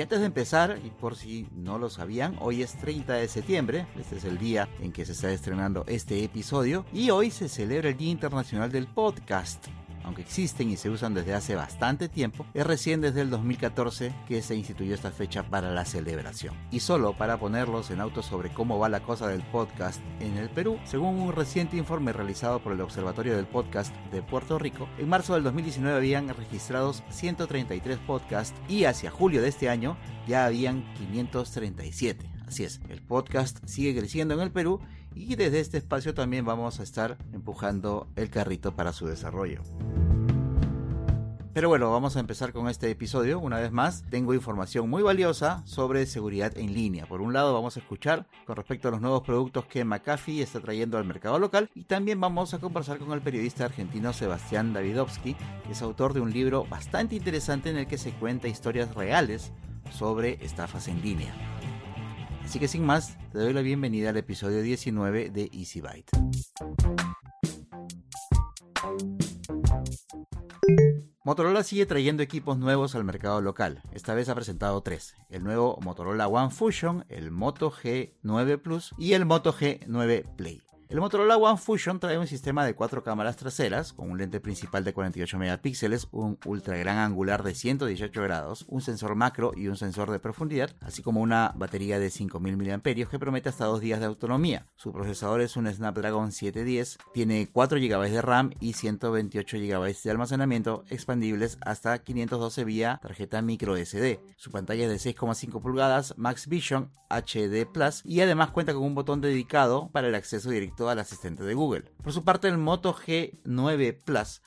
Y antes de empezar, y por si no lo sabían, hoy es 30 de septiembre, este es el día en que se está estrenando este episodio, y hoy se celebra el Día Internacional del Podcast aunque existen y se usan desde hace bastante tiempo, es recién desde el 2014 que se instituyó esta fecha para la celebración. Y solo para ponerlos en auto sobre cómo va la cosa del podcast en el Perú, según un reciente informe realizado por el Observatorio del Podcast de Puerto Rico, en marzo del 2019 habían registrados 133 podcasts y hacia julio de este año ya habían 537. Así es, el podcast sigue creciendo en el Perú y desde este espacio también vamos a estar empujando el carrito para su desarrollo. Pero bueno, vamos a empezar con este episodio. Una vez más, tengo información muy valiosa sobre seguridad en línea. Por un lado, vamos a escuchar con respecto a los nuevos productos que McAfee está trayendo al mercado local y también vamos a conversar con el periodista argentino Sebastián Davidovsky, que es autor de un libro bastante interesante en el que se cuenta historias reales sobre estafas en línea. Así que sin más, te doy la bienvenida al episodio 19 de Easy Byte. Motorola sigue trayendo equipos nuevos al mercado local. Esta vez ha presentado tres. El nuevo Motorola One Fusion, el Moto G9 Plus y el Moto G9 Play. El Motorola One Fusion trae un sistema de cuatro cámaras traseras, con un lente principal de 48 megapíxeles, un ultra gran angular de 118 grados, un sensor macro y un sensor de profundidad, así como una batería de 5000 mAh que promete hasta dos días de autonomía. Su procesador es un Snapdragon 710, tiene 4 GB de RAM y 128 GB de almacenamiento expandibles hasta 512 vía tarjeta micro SD. Su pantalla es de 6,5 pulgadas, Max Vision HD Plus y además cuenta con un botón dedicado para el acceso directo al asistente de Google. Por su parte, el Moto G9 Plus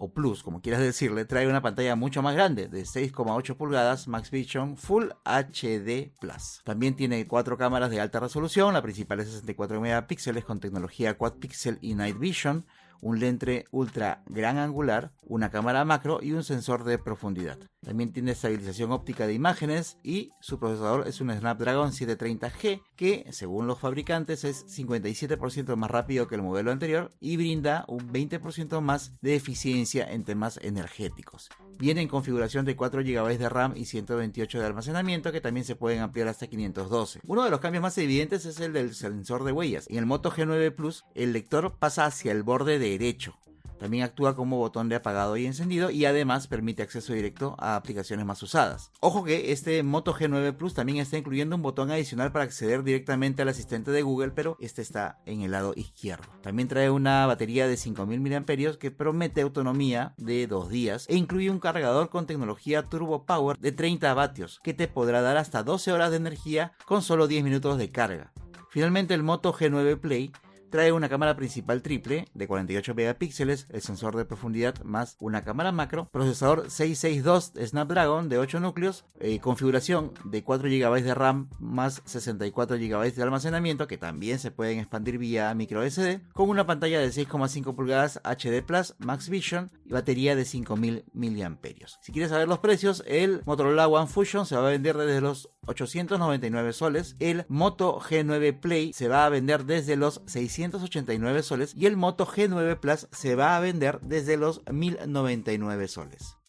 o Plus, como quieras decirle, trae una pantalla mucho más grande, de 6,8 pulgadas Max Vision Full HD Plus. También tiene cuatro cámaras de alta resolución, la principal es 64 megapíxeles con tecnología Quad Pixel y Night Vision, un lente ultra gran angular, una cámara macro y un sensor de profundidad. También tiene estabilización óptica de imágenes y su procesador es un Snapdragon 730G que, según los fabricantes, es 57% más rápido que el modelo anterior y brinda un 20% más de eficiencia en temas energéticos. Viene en configuración de 4 GB de RAM y 128 de almacenamiento que también se pueden ampliar hasta 512. Uno de los cambios más evidentes es el del sensor de huellas. En el Moto G9 Plus, el lector pasa hacia el borde derecho también actúa como botón de apagado y encendido y además permite acceso directo a aplicaciones más usadas. Ojo que este Moto G9 Plus también está incluyendo un botón adicional para acceder directamente al asistente de Google, pero este está en el lado izquierdo. También trae una batería de 5000 mAh que promete autonomía de 2 días e incluye un cargador con tecnología Turbo Power de 30 vatios que te podrá dar hasta 12 horas de energía con solo 10 minutos de carga. Finalmente el Moto G9 Play Trae una cámara principal triple de 48 megapíxeles, el sensor de profundidad más una cámara macro, procesador 662 Snapdragon de 8 núcleos, eh, configuración de 4 GB de RAM más 64 GB de almacenamiento que también se pueden expandir vía micro SD, con una pantalla de 6,5 pulgadas HD Plus Max Vision y batería de 5000 mAh. Si quieres saber los precios, el Motorola One Fusion se va a vender desde los 899 soles, el Moto G9 Play se va a vender desde los 689 soles y el Moto G9 Plus se va a vender desde los 1099 soles.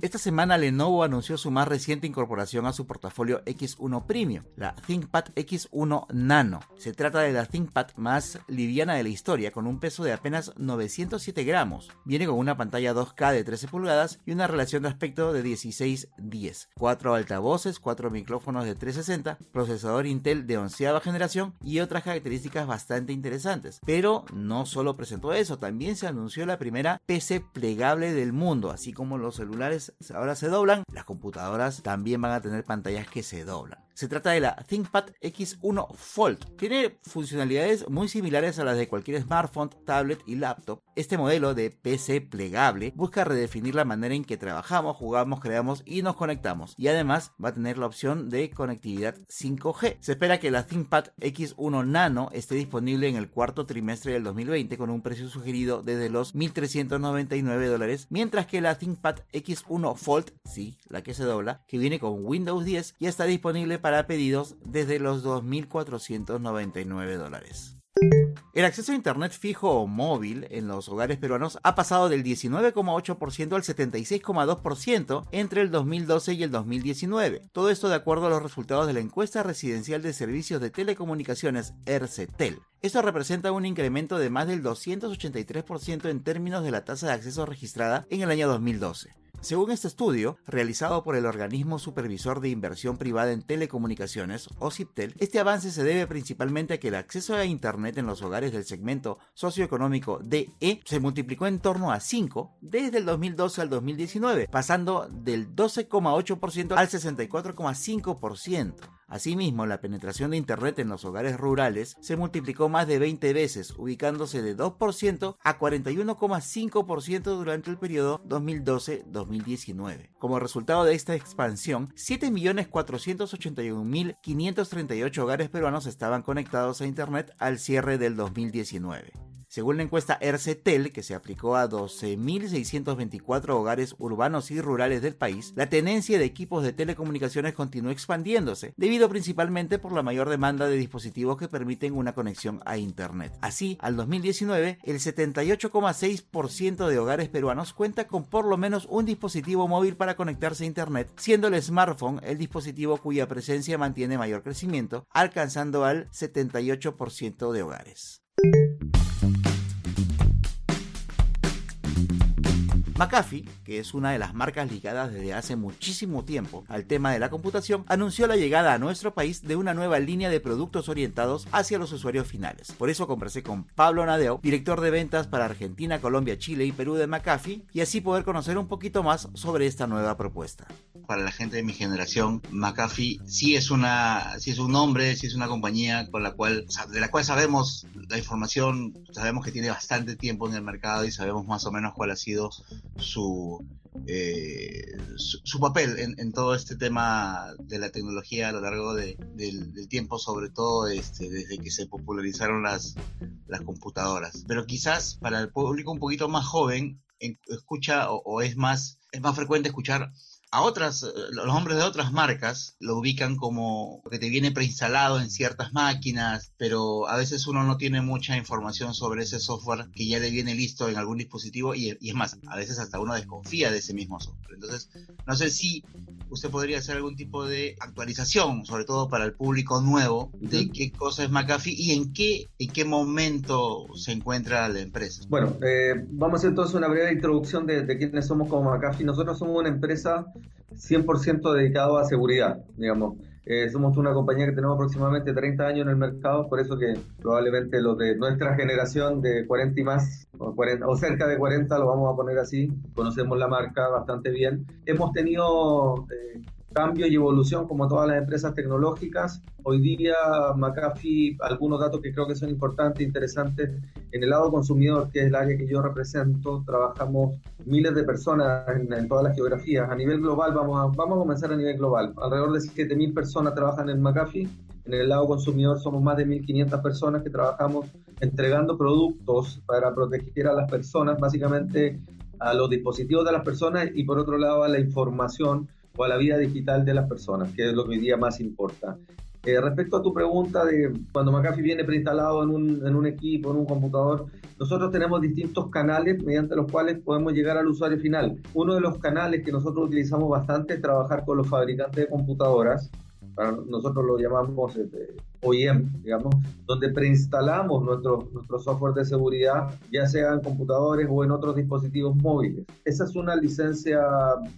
Esta semana Lenovo anunció su más reciente incorporación a su portafolio X1 Premium, la ThinkPad X1 Nano. Se trata de la ThinkPad más liviana de la historia, con un peso de apenas 907 gramos. Viene con una pantalla 2K de 13 pulgadas y una relación de aspecto de 16:10. Cuatro altavoces, cuatro micrófonos de 360, procesador Intel de onceava generación y otras características bastante interesantes. Pero no solo presentó eso, también se anunció la primera PC plegable del mundo, así como los celulares ahora se doblan, las computadoras también van a tener pantallas que se doblan. Se trata de la ThinkPad X1 Fold. Tiene funcionalidades muy similares a las de cualquier smartphone, tablet y laptop. Este modelo de PC plegable busca redefinir la manera en que trabajamos, jugamos, creamos y nos conectamos. Y además va a tener la opción de conectividad 5G. Se espera que la ThinkPad X1 Nano esté disponible en el cuarto trimestre del 2020 con un precio sugerido desde los 1.399 dólares, mientras que la ThinkPad X1 Fold, sí, la que se dobla, que viene con Windows 10, ya está disponible para pedidos desde los 2.499 dólares. El acceso a Internet fijo o móvil en los hogares peruanos ha pasado del 19,8% al 76,2% entre el 2012 y el 2019. Todo esto de acuerdo a los resultados de la encuesta residencial de servicios de telecomunicaciones ERCETEL. Esto representa un incremento de más del 283% en términos de la tasa de acceso registrada en el año 2012. Según este estudio, realizado por el Organismo Supervisor de Inversión Privada en Telecomunicaciones, OCIPTEL, este avance se debe principalmente a que el acceso a Internet en los hogares del segmento socioeconómico DE se multiplicó en torno a 5 desde el 2012 al 2019, pasando del 12,8% al 64,5%. Asimismo, la penetración de Internet en los hogares rurales se multiplicó más de 20 veces, ubicándose de 2% a 41,5% durante el periodo 2012-2019. Como resultado de esta expansión, 7.481.538 hogares peruanos estaban conectados a Internet al cierre del 2019. Según la encuesta ERCETEL, que se aplicó a 12.624 hogares urbanos y rurales del país, la tenencia de equipos de telecomunicaciones continuó expandiéndose, debido principalmente por la mayor demanda de dispositivos que permiten una conexión a Internet. Así, al 2019, el 78,6% de hogares peruanos cuenta con por lo menos un dispositivo móvil para conectarse a Internet, siendo el smartphone el dispositivo cuya presencia mantiene mayor crecimiento, alcanzando al 78% de hogares. McAfee, que es una de las marcas ligadas desde hace muchísimo tiempo al tema de la computación, anunció la llegada a nuestro país de una nueva línea de productos orientados hacia los usuarios finales. Por eso conversé con Pablo Nadeo, director de ventas para Argentina, Colombia, Chile y Perú de McAfee, y así poder conocer un poquito más sobre esta nueva propuesta. Para la gente de mi generación, McAfee sí es una, sí es un nombre, sí es una compañía con la cual, de la cual sabemos la información, sabemos que tiene bastante tiempo en el mercado y sabemos más o menos cuál ha sido su, eh, su, papel en, todo este tema de la tecnología a lo largo del, tiempo, sobre todo este, desde que se popularizaron las, las computadoras. Pero quizás para el público un poquito más joven, escucha o es más, es más frecuente escuchar a otras, eh, los hombres de otras marcas lo ubican como que te viene preinstalado en ciertas máquinas, pero a veces uno no tiene mucha información sobre ese software que ya le viene listo en algún dispositivo y, es más, a veces hasta uno desconfía de ese mismo software. Entonces, no sé si usted podría hacer algún tipo de actualización, sobre todo para el público nuevo, de qué cosa es McAfee y en qué, en qué momento se encuentra la empresa. Bueno, eh, vamos a hacer entonces una breve introducción de, de quiénes somos como McAfee. Nosotros somos una empresa 100% dedicado a seguridad, digamos. Eh, somos una compañía que tenemos aproximadamente 30 años en el mercado, por eso que probablemente los de nuestra generación de 40 y más, o, 40, o cerca de 40, lo vamos a poner así, conocemos la marca bastante bien. Hemos tenido eh, cambio y evolución como todas las empresas tecnológicas. Hoy día McAfee, algunos datos que creo que son importantes, interesantes. En el lado consumidor, que es el área que yo represento, trabajamos miles de personas en, todas las geografías. A nivel global, vamos a, vamos a comenzar a nivel global. Alrededor de 7.000 personas trabajan en McAfee. En el lado consumidor somos más de 1.500 personas que trabajamos entregando productos para proteger a las personas, básicamente a los dispositivos de las personas y por otro lado a la información o a la vida digital de las personas, que es lo que hoy día más importa. Eh, respecto a tu pregunta de cuando McAfee viene preinstalado en un, en un equipo, en un computador, nosotros tenemos distintos canales mediante los cuales podemos llegar al usuario final. Uno de los canales que nosotros utilizamos bastante es trabajar con los fabricantes de computadoras nosotros lo llamamos este, OEM, digamos, donde preinstalamos nuestro, nuestro software de seguridad, ya sea en computadores o en otros dispositivos móviles. Esa es una licencia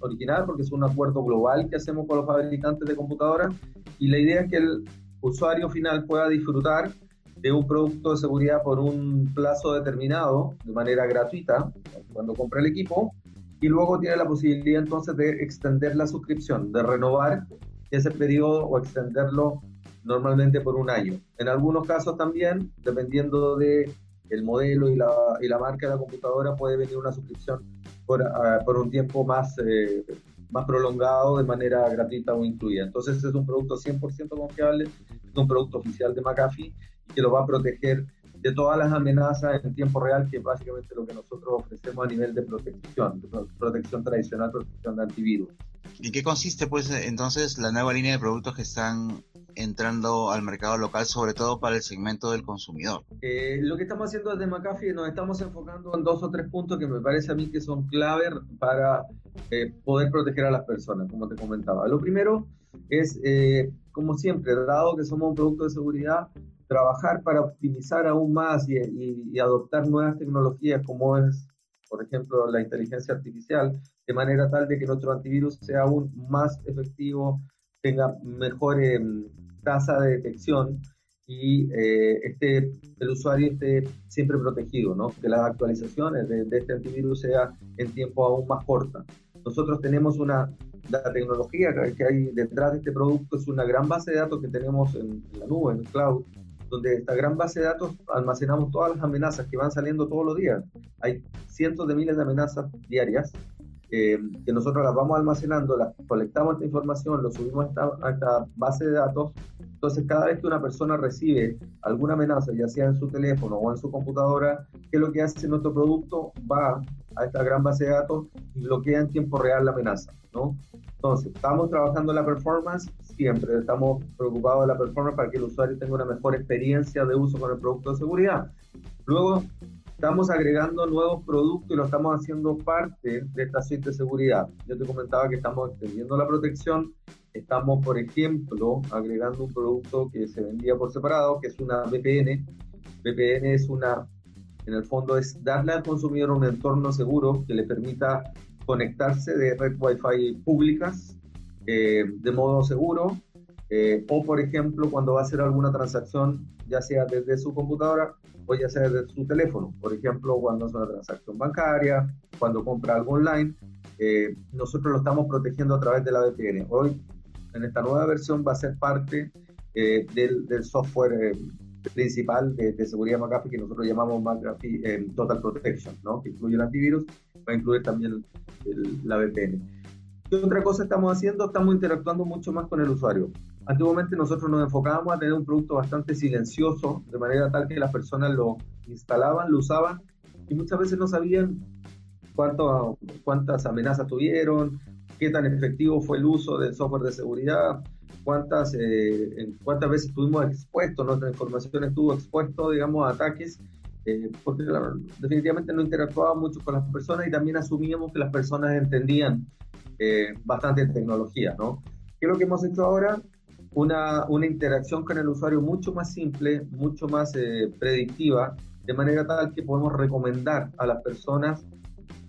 original porque es un acuerdo global que hacemos con los fabricantes de computadoras y la idea es que el usuario final pueda disfrutar de un producto de seguridad por un plazo determinado, de manera gratuita, cuando compra el equipo, y luego tiene la posibilidad entonces de extender la suscripción, de renovar ese periodo o extenderlo normalmente por un año. En algunos casos también, dependiendo de el modelo y la, y la marca de la computadora, puede venir una suscripción por, ah, por un tiempo más, eh, más prolongado de manera gratuita o incluida. Entonces es un producto 100% confiable, es un producto oficial de McAfee que lo va a proteger de todas las amenazas en tiempo real, que es básicamente lo que nosotros ofrecemos a nivel de protección, protección tradicional, protección de antivirus. ¿Y qué consiste pues entonces la nueva línea de productos que están entrando al mercado local, sobre todo para el segmento del consumidor? Eh, lo que estamos haciendo desde McAfee nos estamos enfocando en dos o tres puntos que me parece a mí que son clave para eh, poder proteger a las personas, como te comentaba. Lo primero es, eh, como siempre, dado que somos un producto de seguridad, trabajar para optimizar aún más y adoptar nuevas tecnologías como es, por ejemplo, la inteligencia artificial, de manera tal de que nuestro antivirus sea aún más efectivo, tenga mejor em, tasa de detección y eh, este, el usuario esté siempre protegido, ¿no? que las actualizaciones de, este antivirus sea en tiempo aún más corta. Nosotros tenemos una, la tecnología que hay detrás de este producto es una gran base de datos que tenemos en, en la nube, en el cloud, donde esta gran base de datos almacenamos todas las amenazas que van saliendo todos los días. Hay cientos de miles de amenazas diarias que nosotros las vamos almacenando, las colectamos esta información, lo subimos a esta, base de datos. Entonces, cada vez que una persona recibe alguna amenaza, ya sea en su teléfono o en su computadora, ¿qué es lo que hace nuestro producto? Va a esta gran base de datos y bloquea en tiempo real la amenaza, ¿no? Entonces, estamos trabajando la performance, siempre estamos preocupados de la performance para que el usuario tenga una mejor experiencia de uso con el producto de seguridad. Luego, estamos agregando nuevos productos y lo estamos haciendo parte de esta suite de seguridad. Yo te comentaba que estamos extendiendo la protección, estamos, por ejemplo, agregando un producto que se vendía por separado, que es una VPN. VPN es una, en el fondo, es darle al consumidor un entorno seguro que le permita conectarse de red Wi-Fi públicas eh, de modo seguro, eh, o por ejemplo, cuando va a hacer alguna transacción, ya sea desde su computadora puede ser desde su teléfono. Por ejemplo, cuando es una transacción bancaria, cuando compra algo online, eh, nosotros lo estamos protegiendo a través de la VPN. Hoy, en esta nueva versión, va a ser parte eh, del, del, software eh, principal de, de, seguridad McAfee que nosotros llamamos McAfee Total Protection, ¿no? que incluye el antivirus, va a incluir también el, la VPN. ¿Qué otra cosa estamos haciendo? Estamos interactuando mucho más con el usuario. Antiguamente nosotros nos enfocábamos a tener un producto bastante silencioso, de manera tal que las personas lo instalaban, lo usaban y muchas veces no sabían cuánto, cuántas amenazas tuvieron, qué tan efectivo fue el uso del software de seguridad, cuántas, eh, cuántas veces estuvimos expuestos, nuestra información estuvo expuesto, digamos, a ataques, eh, porque definitivamente no interactuaba mucho con las personas y también asumíamos que las personas entendían eh, bastante tecnología, ¿no? ¿Qué es lo que hemos hecho ahora? Una, una interacción con el usuario mucho más simple, mucho más eh, predictiva, de manera tal que podemos recomendar a las personas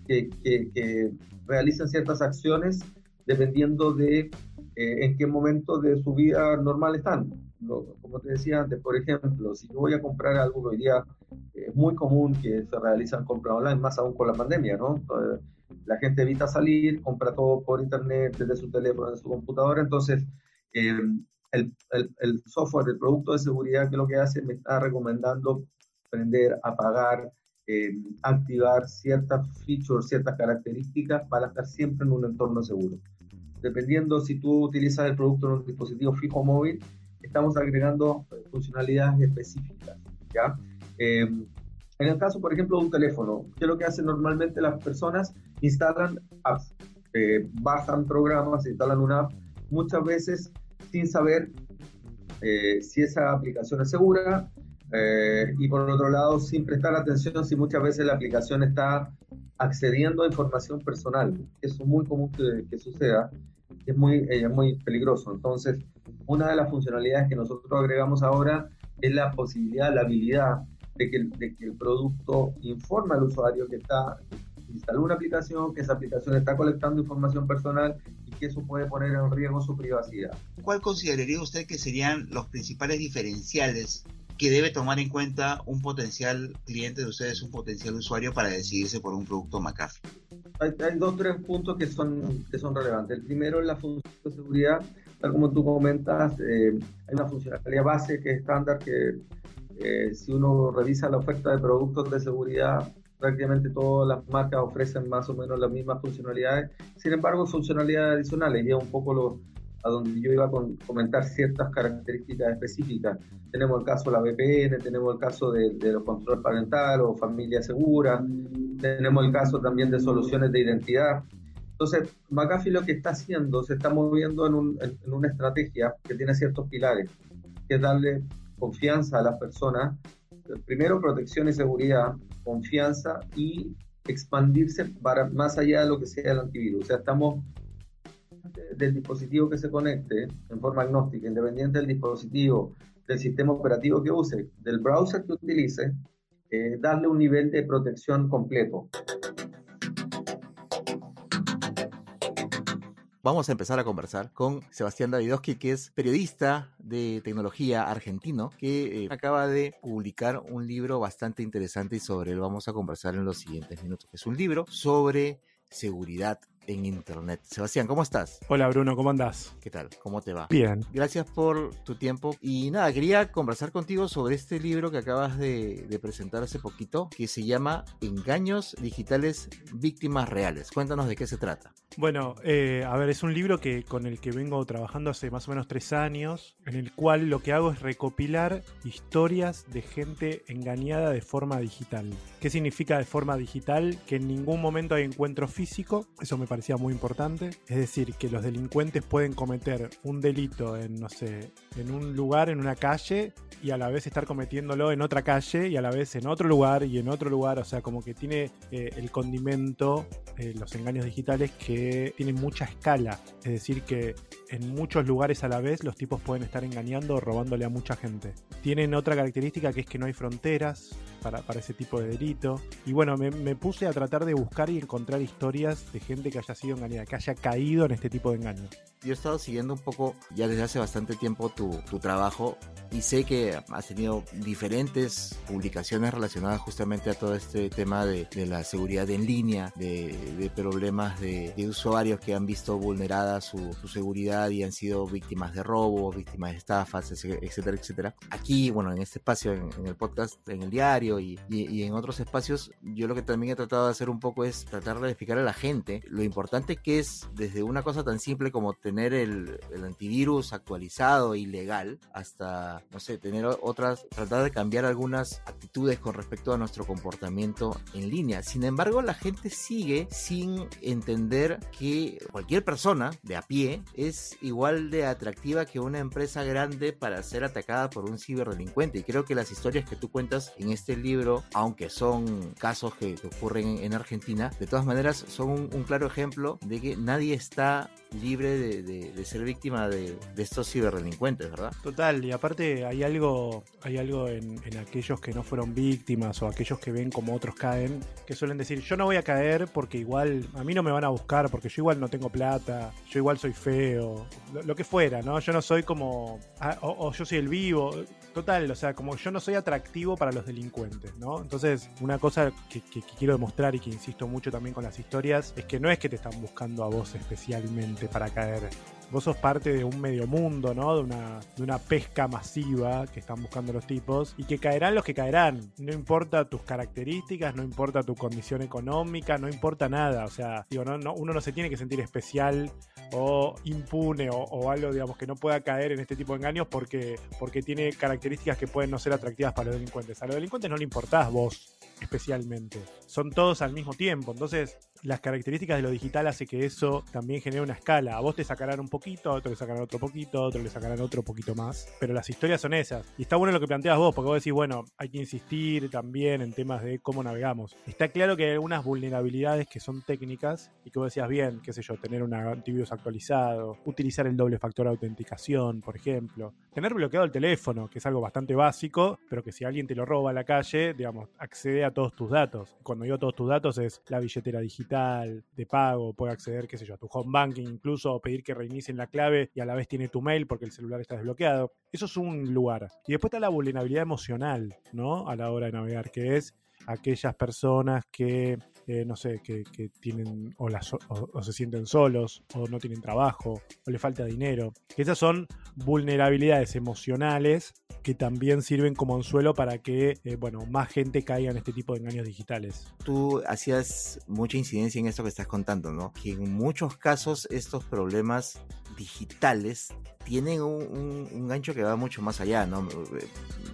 que, que, realicen ciertas acciones dependiendo de eh, en qué momento de su vida normal están. como te decía antes, por ejemplo, si yo voy a comprar algo hoy día, es muy común que se realizan compras online, más aún con la pandemia, ¿no? la gente evita salir, compra todo por internet, desde su teléfono, desde su computadora, entonces eh, el, software del producto de seguridad que lo que hace me está recomendando prender, apagar, eh, activar ciertas features, ciertas características para estar siempre en un entorno seguro. Dependiendo si tú utilizas el producto en un dispositivo fijo o móvil, estamos agregando funcionalidades específicas. ¿ya? Eh, en el caso, por ejemplo, de un teléfono, ¿qué es lo que hacen normalmente las personas? Instalan apps, eh, bajan programas, instalan una app. Muchas veces sin saber eh, si esa aplicación es segura eh, y por otro lado sin prestar atención si muchas veces la aplicación está accediendo a información personal. Eso es muy común que, suceda, es muy, eh, es muy peligroso. Entonces, una de las funcionalidades que nosotros agregamos ahora es la posibilidad, la habilidad de que, de que el producto informa al usuario que está instaló una aplicación, que esa aplicación está colectando información personal y que eso puede poner en riesgo su privacidad. ¿Cuál consideraría usted que serían los principales diferenciales que debe tomar en cuenta un potencial cliente de ustedes, un potencial usuario para decidirse por un producto McAfee? Hay, hay dos o tres puntos que son, que son relevantes. El primero es la función de seguridad. tal como tú comentas, eh, hay una funcionalidad base que es estándar que eh, si uno revisa la oferta de productos de seguridad, prácticamente todas las marcas ofrecen más o menos las mismas funcionalidades. Sin embargo, funcionalidades adicionales, y es un poco a donde yo iba a comentar ciertas características específicas. Tenemos el caso de la VPN, tenemos el caso de, de los control parental o familia segura, tenemos el caso también de soluciones de identidad. Entonces, McAfee lo que está haciendo, se está moviendo en, en, una estrategia que tiene ciertos pilares, que es darle confianza a las personas, primero protección y seguridad, confianza y expandirse para más allá de lo que sea el antivirus. O sea, estamos del dispositivo que se conecte en forma agnóstica, independiente del dispositivo, del sistema operativo que use, del browser que utilice, eh, darle un nivel de protección completo. Vamos a empezar a conversar con Sebastián Davidowski, que es periodista de tecnología argentino, que eh, acaba de publicar un libro bastante interesante y sobre él vamos a conversar en los siguientes minutos. Es un libro sobre seguridad en Internet. Sebastián, ¿cómo estás? Hola Bruno, ¿cómo andás? ¿Qué tal? ¿Cómo te va? Bien. Gracias por tu tiempo. Y nada, quería conversar contigo sobre este libro que acabas de, de presentar hace poquito, que se llama Engaños Digitales Víctimas Reales. Cuéntanos de qué se trata. Bueno, eh, a ver, es un libro que, con el que vengo trabajando hace más o menos tres años, en el cual lo que hago es recopilar historias de gente engañada de forma digital. ¿Qué significa de forma digital? Que en ningún momento hay encuentro físico, eso me parecía muy importante. Es decir, que los delincuentes pueden cometer un delito en, no sé, en un lugar, en una calle, y a la vez estar cometiéndolo en otra calle y a la vez en otro lugar y en otro lugar. O sea, como que tiene eh, el condimento, eh, los engaños digitales que tienen mucha escala. Es decir, que en muchos lugares a la vez los tipos pueden estar engañando o robándole a mucha gente. Tienen otra característica que es que no hay fronteras para, ese tipo de delito. Y bueno, me, me, puse a tratar de buscar y encontrar historias de gente que haya sido engañada, que haya caído en este tipo de engaños yo he estado siguiendo un poco ya desde hace bastante tiempo tu, tu trabajo y sé que has tenido diferentes publicaciones relacionadas justamente a todo este tema de, de la seguridad en línea, de, de problemas de, de, usuarios que han visto vulnerada su, su, seguridad y han sido víctimas de robos, víctimas de estafas, etcétera, etcétera. Aquí, bueno, en este espacio, en, en el podcast, en el diario y, y, y, en otros espacios, yo lo que también he tratado de hacer un poco es tratar de explicar a la gente lo importante que es desde una cosa tan simple como tener el, el, antivirus actualizado y legal hasta, no sé, tener otras, tratar de cambiar algunas actitudes con respecto a nuestro comportamiento en línea. Sin embargo, la gente sigue sin entender que cualquier persona de a pie es igual de atractiva que una empresa grande para ser atacada por un ciberdelincuente. Y creo que las historias que tú cuentas en este libro, aunque son casos que, ocurren en Argentina, de todas maneras son un, un claro ejemplo de que nadie está libre de, ser víctima de, estos ciberdelincuentes, ¿verdad? Total, y aparte hay algo, hay algo en, aquellos que no fueron víctimas o aquellos que ven como otros caen, que suelen decir, yo no voy a caer porque igual a mí no me van a buscar, porque yo igual no tengo plata, yo igual soy feo, lo, que fuera, ¿no? Yo no soy como, ah, o yo soy el vivo, total, o sea, como yo no soy atractivo para los delincuentes, ¿no? Entonces, una cosa que, quiero demostrar y que insisto mucho también con las historias, es que no es que te están buscando a vos especialmente para caer vos sos parte de un medio mundo, ¿no? De una, de una pesca masiva que están buscando los tipos y que caerán los que caerán. No importa tus características, no importa tu condición económica, no importa nada. O sea, digo, no, no, uno no se tiene que sentir especial o impune o, algo, digamos, que no pueda caer en este tipo de engaños porque, porque tiene características que pueden no ser atractivas para los delincuentes. A los delincuentes no le importás vos especialmente. Son todos al mismo tiempo. Entonces, las características de lo digital hace que eso también genere una escala. A vos te sacarán un poquito, a otro le sacarán otro poquito, a otro le sacarán otro poquito más. Pero las historias son esas. Y está bueno lo que planteas vos, porque vos decís, bueno, hay que insistir también en temas de cómo navegamos. Está claro que hay algunas vulnerabilidades que son técnicas y que vos decías bien, qué sé yo, tener un antivirus actualizado, utilizar el doble factor de autenticación, por ejemplo, tener bloqueado el teléfono, que es algo bastante básico, pero que si alguien te lo roba a la calle, digamos, accede a todos tus datos. Cuando digo todos tus datos es la billetera digital, de pago, puede acceder, qué sé yo, a tu home banking incluso, pedir que reinicien la clave y a la vez tiene tu mail porque el celular está desbloqueado. Eso es un lugar. Y después está la vulnerabilidad emocional, ¿no? A la hora de navegar, que es aquellas personas que eh, no sé, que, tienen o, o, se sienten solos, o no tienen trabajo, o le falta dinero. Esas son vulnerabilidades emocionales que también sirven como anzuelo para que, eh, bueno, más gente caiga en este tipo de engaños digitales. Tú hacías mucha incidencia en esto que estás contando, ¿no? Que en muchos casos estos problemas digitales tienen un, un, gancho que va mucho más allá, ¿no?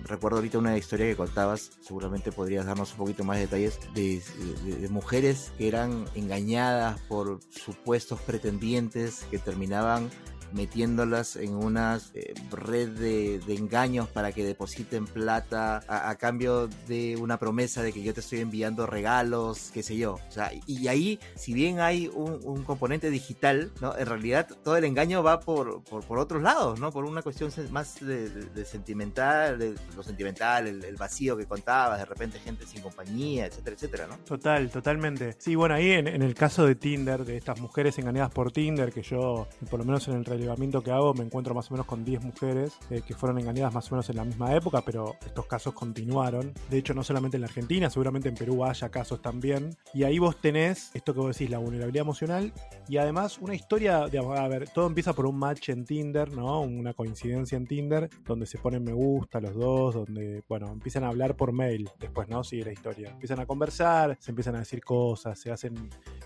Recuerdo ahorita una historia que contabas, seguramente podrías darnos un poquito más de detalles, de, de, de mujeres que eran engañadas por supuestos pretendientes que terminaban metiéndolas en una eh, red de, engaños para que depositen plata a, cambio de una promesa de que yo te estoy enviando regalos, qué sé yo. Y ahí, si bien hay un, componente digital, ¿no? En realidad todo el engaño va por, por, por otros lados, ¿no? Por una cuestión más de, sentimental, lo sentimental, el, el, vacío que contabas, de repente gente sin compañía, etcétera, etcétera, ¿no? Total, totalmente. Sí, bueno, ahí en, en el caso de Tinder, de estas mujeres engañadas por Tinder, que yo, por lo menos en el relevamiento que hago me encuentro más o menos con 10 mujeres eh, que fueron engañadas más o menos en la misma época, pero estos casos continuaron. De hecho, no solamente en Argentina, seguramente en Perú haya casos también. Y ahí vos tenés esto que vos decís, la vulnerabilidad emocional y además una historia, digamos, a ver, todo empieza por un match en Tinder, ¿no? Una coincidencia en Tinder, donde se ponen me gusta los dos, donde, bueno, empiezan a hablar por mail, después, ¿no? Sigue la historia. Empiezan a conversar, se empiezan a decir cosas, se hacen,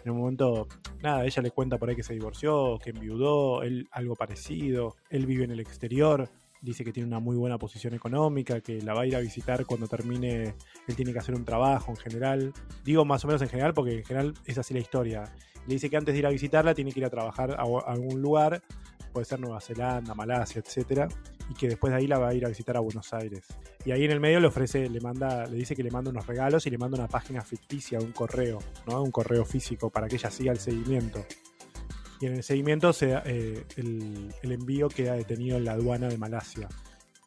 en un momento, nada, ella le cuenta por ahí que se divorció, que enviudó, él algo parecido él vive en el exterior, dice que tiene una muy buena posición económica, que la va a ir a visitar cuando termine, él tiene que hacer un trabajo en general. Digo más o menos en general porque en general es así la historia. Le dice que antes de ir a visitarla tiene que ir a trabajar a, algún lugar, puede ser Nueva Zelanda, Malasia, etcétera, y que después de ahí la va a ir a visitar a Buenos Aires. Y ahí en el medio le ofrece, le manda, le dice que le manda unos regalos y le manda una página ficticia, un correo, ¿no? Un correo físico para que ella siga el seguimiento y en el seguimiento se, eh, el, el, envío queda detenido en la aduana de Malasia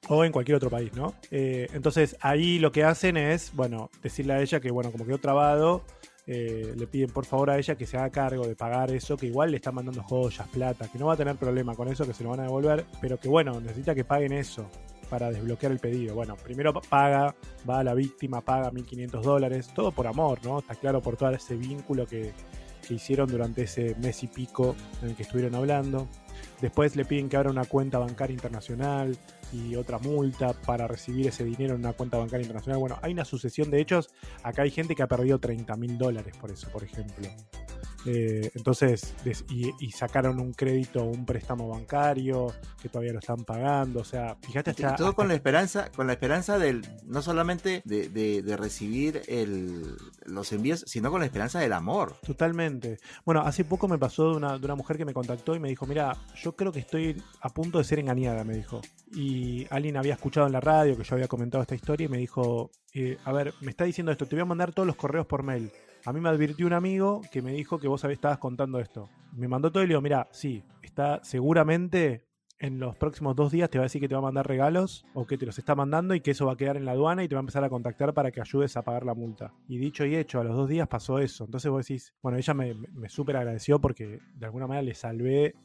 o en cualquier otro país, ¿no? Eh, entonces ahí lo que hacen es, bueno, decirle a ella que, bueno, como quedó trabado, eh, le piden por favor a ella que se haga cargo de pagar eso, que igual le están mandando joyas, plata, que no va a tener problema con eso, que se lo van a devolver, pero que bueno, necesita que paguen eso para desbloquear el pedido. Bueno, primero paga, va a la víctima, paga 1.500 dólares, todo por amor, ¿no? Está claro por todo ese vínculo que, que hicieron durante ese mes y pico en el que estuvieron hablando. Después le piden que abra una cuenta bancaria internacional y otra multa para recibir ese dinero en una cuenta bancaria internacional. Bueno, hay una sucesión de hechos. Acá hay gente que ha perdido 30 mil dólares por eso, por ejemplo. Eh, entonces, y, y, sacaron un crédito, un préstamo bancario que todavía lo están pagando. O sea, fíjate hasta. todo hasta... con la esperanza, con la esperanza del, no solamente de, de, de recibir el, los envíos, sino con la esperanza del amor. Totalmente. Bueno, hace poco me pasó de una, de una mujer que me contactó y me dijo: Mira, yo creo que estoy a punto de ser engañada, me dijo. Y alguien había escuchado en la radio que yo había comentado esta historia y me dijo: eh, A ver, me está diciendo esto, te voy a mandar todos los correos por mail. A mí me advirtió un amigo que me dijo que vos estabas contando esto. Me mandó todo y le digo, mira, sí, está seguramente en los próximos dos días te va a decir que te va a mandar regalos o que te los está mandando y que eso va a quedar en la aduana y te va a empezar a contactar para que ayudes a pagar la multa. Y dicho y hecho, a los dos días pasó eso. Entonces vos decís, bueno, ella me, me súper agradeció porque de alguna manera le salvé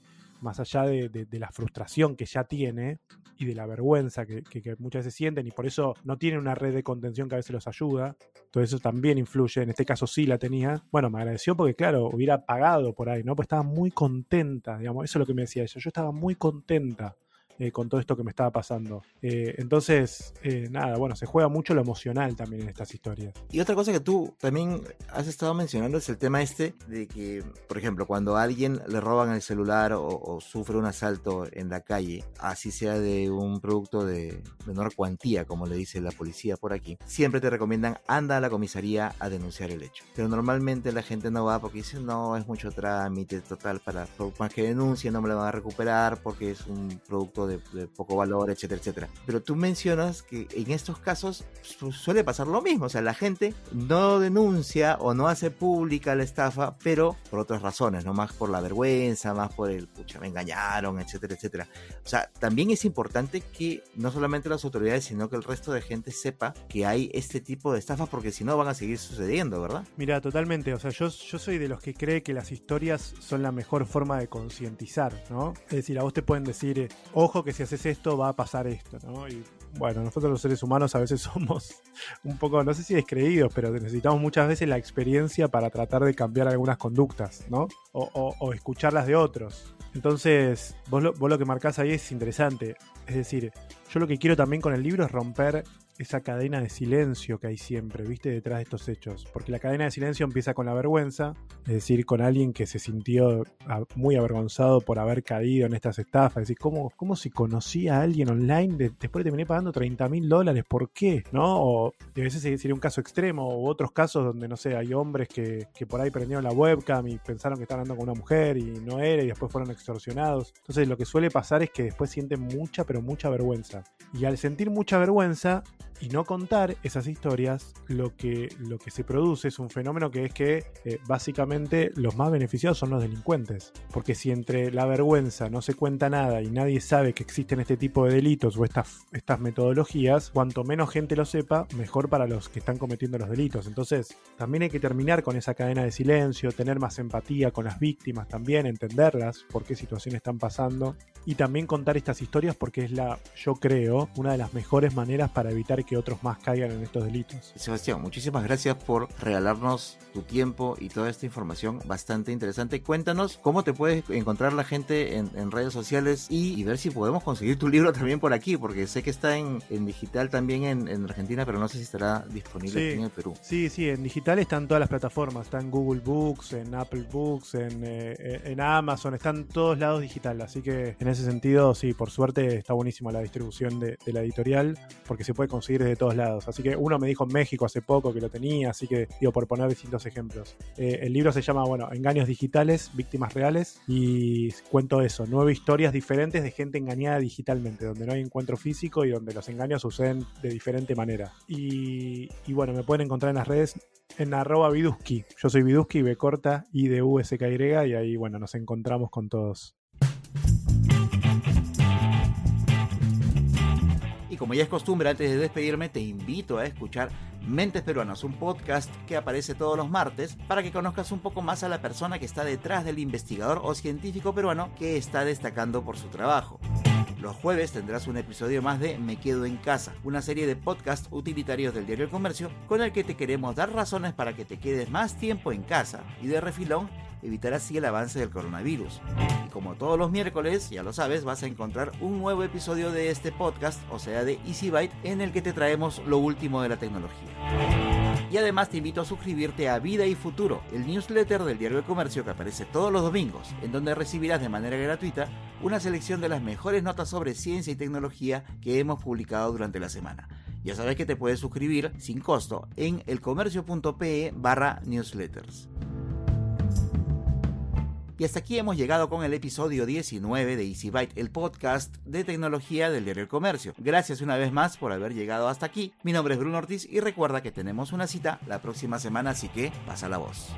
más allá de, de, la frustración que ya tiene y de la vergüenza que, que, que, muchas veces sienten y por eso no tienen una red de contención que a veces los ayuda. Todo eso también influye, en este caso sí la tenía. Bueno, me agradeció porque claro, hubiera pagado por ahí, ¿no? Pues estaba muy contenta, digamos, eso es lo que me decía ella, yo estaba muy contenta eh, con todo esto que me estaba pasando. Eh, entonces, eh, nada, bueno, se juega mucho lo emocional también en estas historias. Y otra cosa que tú también has estado mencionando es el tema este de que, por ejemplo, cuando a alguien le roban el celular o, sufre un asalto en la calle, así sea de un producto de menor cuantía, como le dice la policía por aquí, siempre te recomiendan anda a la comisaría a denunciar el hecho. Pero normalmente la gente no va porque dice, no, es mucho trámite total para, más que denuncie, no me lo van a recuperar porque es un producto de, de, poco valor, etcétera, etcétera. Pero tú mencionas que en estos casos suele pasar lo mismo, o sea, la gente no denuncia o no hace pública la estafa, pero por otras razones, no más por la vergüenza, más por el, pucha, me engañaron, etcétera, etcétera. O sea, también es importante que no solamente las autoridades, sino que el resto de gente sepa que hay este tipo de estafas, porque si no van a seguir sucediendo, ¿verdad? Mira, totalmente, o sea, yo, yo soy de los que cree que las historias son la mejor forma de concientizar, ¿no? Es decir, a vos te pueden decir, ojo, que si haces esto va a pasar esto, ¿no? Y bueno, nosotros los seres humanos a veces somos un poco, no sé si descreídos, pero necesitamos muchas veces la experiencia para tratar de cambiar algunas conductas, ¿no? O, o, escucharlas de otros. Entonces, vos lo, vos lo que marcás ahí es interesante. Es decir, yo lo que quiero también con el libro es romper esa cadena de silencio que hay siempre, viste, detrás de estos hechos. Porque la cadena de silencio empieza con la vergüenza, es decir, con alguien que se sintió muy avergonzado por haber caído en estas estafas. Es decir, ¿cómo, cómo si conocía a alguien online después de terminé pagando 30 mil dólares? ¿Por qué? ¿No? O a veces sería un caso extremo, o otros casos donde, no sé, hay hombres que, que por ahí prendieron la webcam y pensaron que estaban hablando con una mujer y no era, y después fueron extorsionados. Entonces, lo que suele pasar es que después sienten mucha, pero mucha vergüenza. Y al sentir mucha vergüenza, y no contar esas historias, lo que, lo que se produce es un fenómeno que es que eh, básicamente los más beneficiados son los delincuentes. Porque si entre la vergüenza no se cuenta nada y nadie sabe que existen este tipo de delitos o estas, estas metodologías, cuanto menos gente lo sepa, mejor para los que están cometiendo los delitos. Entonces, también hay que terminar con esa cadena de silencio, tener más empatía con las víctimas también, entenderlas, por qué situaciones están pasando y también contar estas historias porque es la, yo creo, una de las mejores maneras para evitar que otros más caigan en estos delitos. Sebastián, muchísimas gracias por regalarnos tu tiempo y toda esta información bastante interesante. Cuéntanos cómo te puedes encontrar la gente en, redes sociales y, ver si podemos conseguir tu libro también por aquí, porque sé que está en, digital también en, Argentina, pero no sé si estará disponible aquí en el Perú. Sí, sí, en digital están todas las plataformas, está en Google Books, en Apple Books, en, eh, en Amazon, están todos lados digital, así que en ese sentido, sí, por suerte está buenísima la distribución de, la editorial, porque se puede conseguir desde todos lados. Así que uno me dijo en México hace poco que lo tenía, así que digo, por poner distintos ejemplos. Eh, el libro se llama, bueno, Engaños Digitales, Víctimas Reales, y cuento eso, nueve historias diferentes de gente engañada digitalmente, donde no hay encuentro físico y donde los engaños suceden de diferente manera. Y, bueno, me pueden encontrar en las redes en arroba Viduski. Yo soy Viduski, B corta, I de U S K Y, y ahí, bueno, nos encontramos con todos. Como ya es costumbre, antes de despedirme, te invito a escuchar Mentes Peruanas, un podcast que aparece todos los martes para que conozcas un poco más a la persona que está detrás del investigador o científico peruano que está destacando por su trabajo. Los jueves tendrás un episodio más de Me Quedo en Casa, una serie de podcasts utilitarios del diario El Comercio con el que te queremos dar razones para que te quedes más tiempo en casa y de refilón evitar así el avance del coronavirus. Como todos los miércoles, ya lo sabes, vas a encontrar un nuevo episodio de este podcast, o sea de Easy Byte, en el que te traemos lo último de la tecnología. Y además te invito a suscribirte a Vida y Futuro, el newsletter del Diario de Comercio que aparece todos los domingos, en donde recibirás de manera gratuita una selección de las mejores notas sobre ciencia y tecnología que hemos publicado durante la semana. Ya sabes que te puedes suscribir sin costo en elcomercio.pe barra newsletters. Y hasta aquí hemos llegado con el episodio 19 de Easy Byte, el podcast de tecnología del diario El Comercio. Gracias una vez más por haber llegado hasta aquí. Mi nombre es Bruno Ortiz y recuerda que tenemos una cita la próxima semana, así que pasa la voz.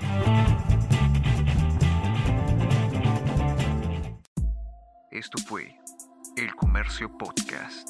Esto fue El Comercio Podcast.